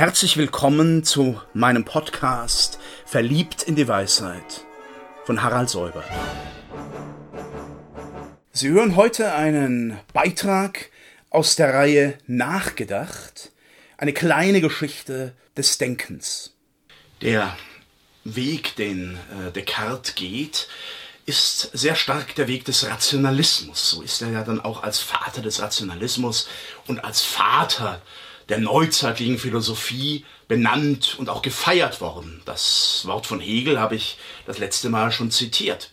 Herzlich willkommen zu meinem Podcast Verliebt in die Weisheit von Harald Säuber. Sie hören heute einen Beitrag aus der Reihe Nachgedacht, eine kleine Geschichte des Denkens. Der Weg, den äh, Descartes geht, ist sehr stark der Weg des Rationalismus. So ist er ja dann auch als Vater des Rationalismus und als Vater der neuzeitlichen Philosophie benannt und auch gefeiert worden. Das Wort von Hegel habe ich das letzte Mal schon zitiert.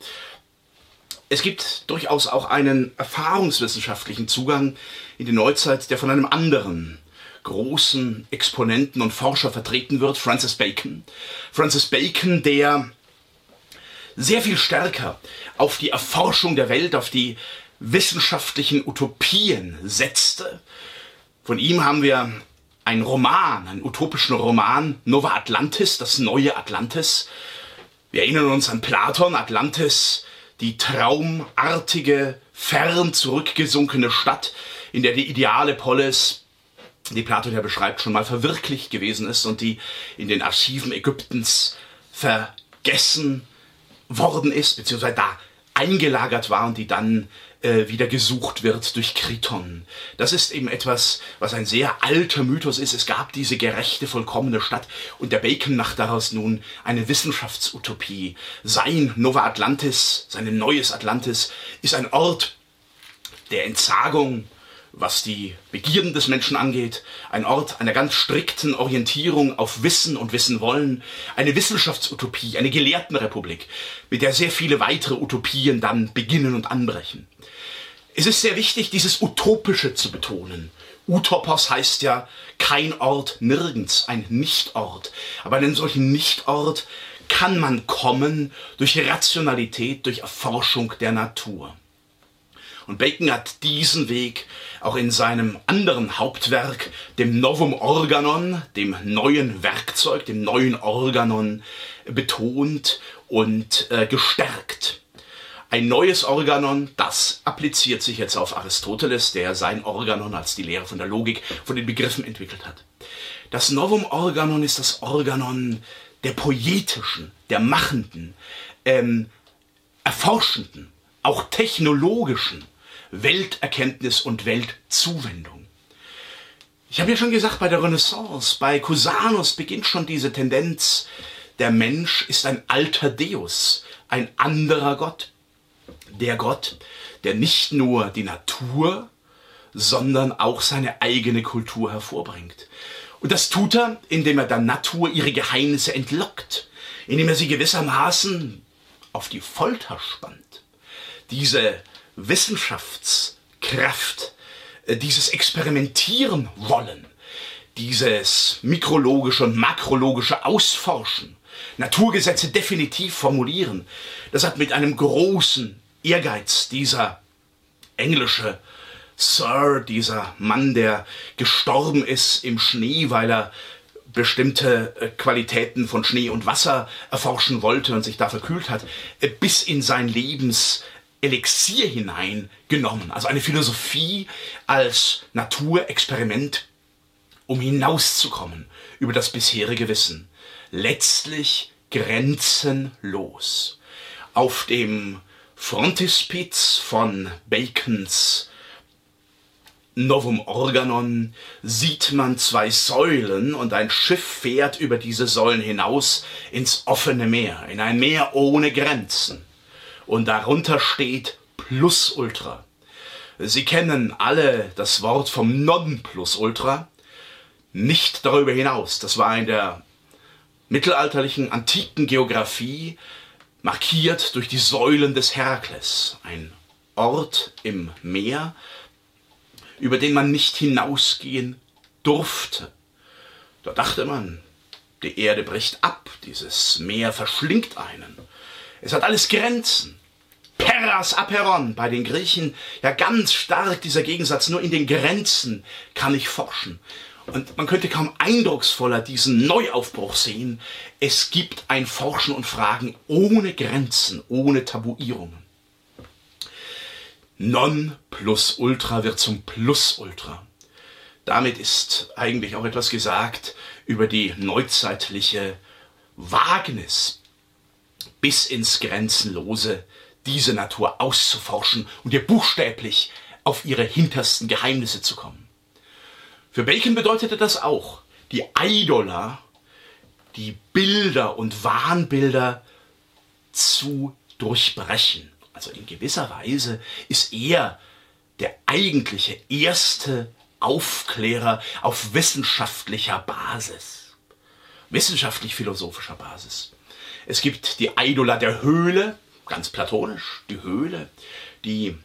Es gibt durchaus auch einen erfahrungswissenschaftlichen Zugang in die Neuzeit, der von einem anderen großen Exponenten und Forscher vertreten wird, Francis Bacon. Francis Bacon, der sehr viel stärker auf die Erforschung der Welt, auf die wissenschaftlichen Utopien setzte. Von ihm haben wir einen Roman, einen utopischen Roman, Nova Atlantis, das neue Atlantis. Wir erinnern uns an Platon, Atlantis, die traumartige, fern zurückgesunkene Stadt, in der die ideale Polis, die Platon ja beschreibt, schon mal verwirklicht gewesen ist und die in den Archiven Ägyptens vergessen worden ist, beziehungsweise da eingelagert war und die dann äh, wieder gesucht wird durch Kriton. Das ist eben etwas, was ein sehr alter Mythos ist. Es gab diese gerechte, vollkommene Stadt und der Bacon macht daraus nun eine Wissenschaftsutopie. Sein Nova Atlantis, sein neues Atlantis, ist ein Ort der Entsagung, was die Begierden des Menschen angeht, ein Ort einer ganz strikten Orientierung auf Wissen und Wissen wollen, eine Wissenschaftsutopie, eine Gelehrtenrepublik, mit der sehr viele weitere Utopien dann beginnen und anbrechen. Es ist sehr wichtig, dieses Utopische zu betonen. Utopos heißt ja kein Ort nirgends, ein Nichtort. Aber einen solchen Nichtort kann man kommen durch Rationalität, durch Erforschung der Natur. Und Bacon hat diesen Weg auch in seinem anderen Hauptwerk, dem Novum Organon, dem neuen Werkzeug, dem neuen Organon, betont und äh, gestärkt. Ein neues Organon, das appliziert sich jetzt auf Aristoteles, der sein Organon als die Lehre von der Logik, von den Begriffen entwickelt hat. Das Novum Organon ist das Organon der poetischen, der machenden, ähm, erforschenden, auch technologischen Welterkenntnis und Weltzuwendung. Ich habe ja schon gesagt, bei der Renaissance, bei Cusanus beginnt schon diese Tendenz, der Mensch ist ein alter Deus, ein anderer Gott. Der Gott, der nicht nur die Natur, sondern auch seine eigene Kultur hervorbringt. Und das tut er, indem er der Natur ihre Geheimnisse entlockt, indem er sie gewissermaßen auf die Folter spannt. Diese Wissenschaftskraft, äh, dieses Experimentieren wollen, dieses mikrologische und makrologische Ausforschen, Naturgesetze definitiv formulieren, das hat mit einem großen Ehrgeiz dieser englische Sir, dieser Mann, der gestorben ist im Schnee, weil er bestimmte äh, Qualitäten von Schnee und Wasser erforschen wollte und sich da verkühlt hat, äh, bis in sein Lebens Elixier hineingenommen. Also eine Philosophie als Naturexperiment, um hinauszukommen über das bisherige Wissen. Letztlich grenzenlos. Auf dem Frontispiz von Bacons Novum Organon sieht man zwei Säulen und ein Schiff fährt über diese Säulen hinaus ins offene Meer, in ein Meer ohne Grenzen und darunter steht Plus Ultra. Sie kennen alle das Wort vom Nonplusultra, nicht darüber hinaus. Das war in der mittelalterlichen antiken Geographie markiert durch die Säulen des Herakles, ein Ort im Meer, über den man nicht hinausgehen durfte. Da dachte man, die Erde bricht ab, dieses Meer verschlingt einen. Es hat alles Grenzen. Peras aperon bei den Griechen ja ganz stark dieser Gegensatz. Nur in den Grenzen kann ich forschen. Und man könnte kaum eindrucksvoller diesen Neuaufbruch sehen. Es gibt ein Forschen und Fragen ohne Grenzen, ohne Tabuierungen. Non plus ultra wird zum plus ultra. Damit ist eigentlich auch etwas gesagt über die neuzeitliche Wagnis bis ins Grenzenlose diese Natur auszuforschen und ihr buchstäblich auf ihre hintersten Geheimnisse zu kommen. Für Bacon bedeutete das auch, die Eidola, die Bilder und Wahnbilder zu durchbrechen. Also in gewisser Weise ist er der eigentliche erste Aufklärer auf wissenschaftlicher Basis. Wissenschaftlich-philosophischer Basis. Es gibt die Eidola der Höhle, ganz platonisch, die Höhle, die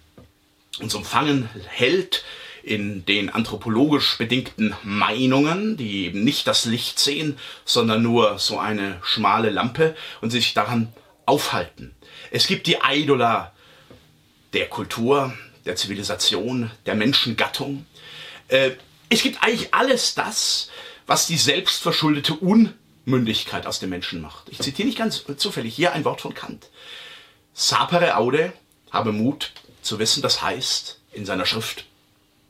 uns umfangen hält in den anthropologisch bedingten Meinungen, die eben nicht das Licht sehen, sondern nur so eine schmale Lampe und sich daran aufhalten. Es gibt die Eidola der Kultur, der Zivilisation, der Menschengattung. Äh, es gibt eigentlich alles das, was die selbstverschuldete Unmündigkeit aus dem Menschen macht. Ich zitiere nicht ganz zufällig hier ein Wort von Kant. Sapere aude, habe Mut zu wissen, das heißt in seiner Schrift,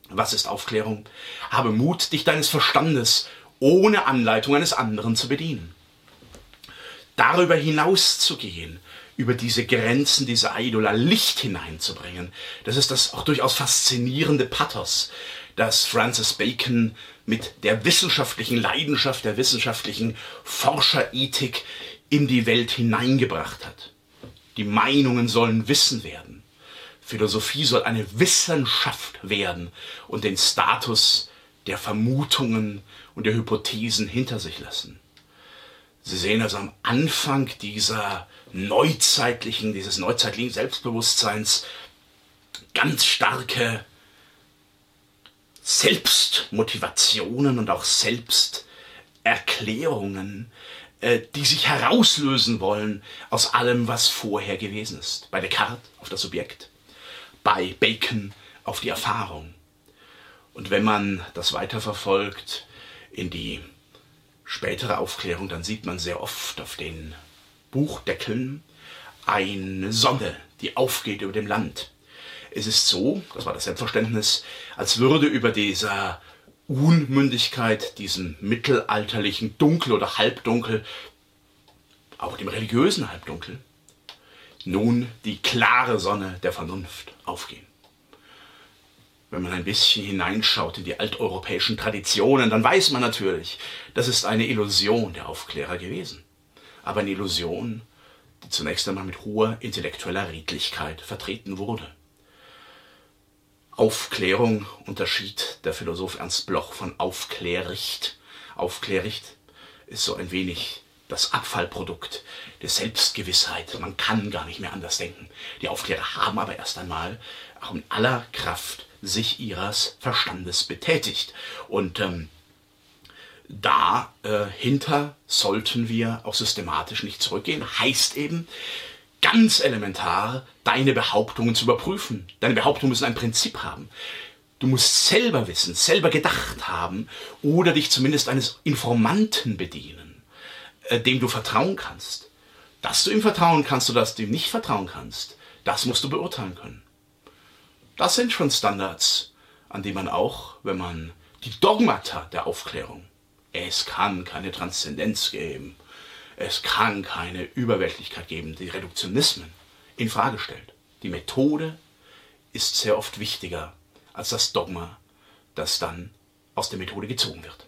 was ist Aufklärung? Habe Mut, dich deines Verstandes ohne Anleitung eines anderen zu bedienen. Darüber hinaus zu gehen, über diese Grenzen dieser Eidola Licht hineinzubringen. Das ist das auch durchaus faszinierende Pathos, das Francis Bacon mit der wissenschaftlichen Leidenschaft, der wissenschaftlichen Forscherethik in die Welt hineingebracht hat. Die Meinungen sollen Wissen werden. Philosophie soll eine Wissenschaft werden und den Status der Vermutungen und der Hypothesen hinter sich lassen. Sie sehen also am Anfang dieser neuzeitlichen, dieses neuzeitlichen Selbstbewusstseins ganz starke Selbstmotivationen und auch Selbsterklärungen, äh, die sich herauslösen wollen aus allem, was vorher gewesen ist. Bei Descartes auf das Subjekt, bei Bacon auf die Erfahrung. Und wenn man das weiterverfolgt in die spätere Aufklärung, dann sieht man sehr oft auf den Buchdeckeln eine Sonne, die aufgeht über dem Land. Es ist so, das war das Selbstverständnis, als würde über dieser Unmündigkeit, diesem mittelalterlichen Dunkel oder Halbdunkel, auch dem religiösen Halbdunkel, nun die klare Sonne der Vernunft aufgehen. Wenn man ein bisschen hineinschaut in die alteuropäischen Traditionen, dann weiß man natürlich, das ist eine Illusion der Aufklärer gewesen aber eine Illusion, die zunächst einmal mit hoher intellektueller Redlichkeit vertreten wurde. Aufklärung unterschied der Philosoph Ernst Bloch von Aufklärricht. Aufklärricht ist so ein wenig das Abfallprodukt der Selbstgewissheit. Man kann gar nicht mehr anders denken. Die Aufklärer haben aber erst einmal auch in aller Kraft sich ihres Verstandes betätigt. Und ähm, dahinter äh, sollten wir auch systematisch nicht zurückgehen. Heißt eben, ganz elementar, deine Behauptungen zu überprüfen. Deine Behauptungen müssen ein Prinzip haben. Du musst selber wissen, selber gedacht haben oder dich zumindest eines Informanten bedienen, äh, dem du vertrauen kannst. Dass du ihm vertrauen kannst oder dass du ihm nicht vertrauen kannst, das musst du beurteilen können. Das sind schon Standards, an die man auch, wenn man die Dogmata der Aufklärung es kann keine Transzendenz geben. Es kann keine Überweltlichkeit geben, die Reduktionismen in Frage stellt. Die Methode ist sehr oft wichtiger als das Dogma, das dann aus der Methode gezogen wird.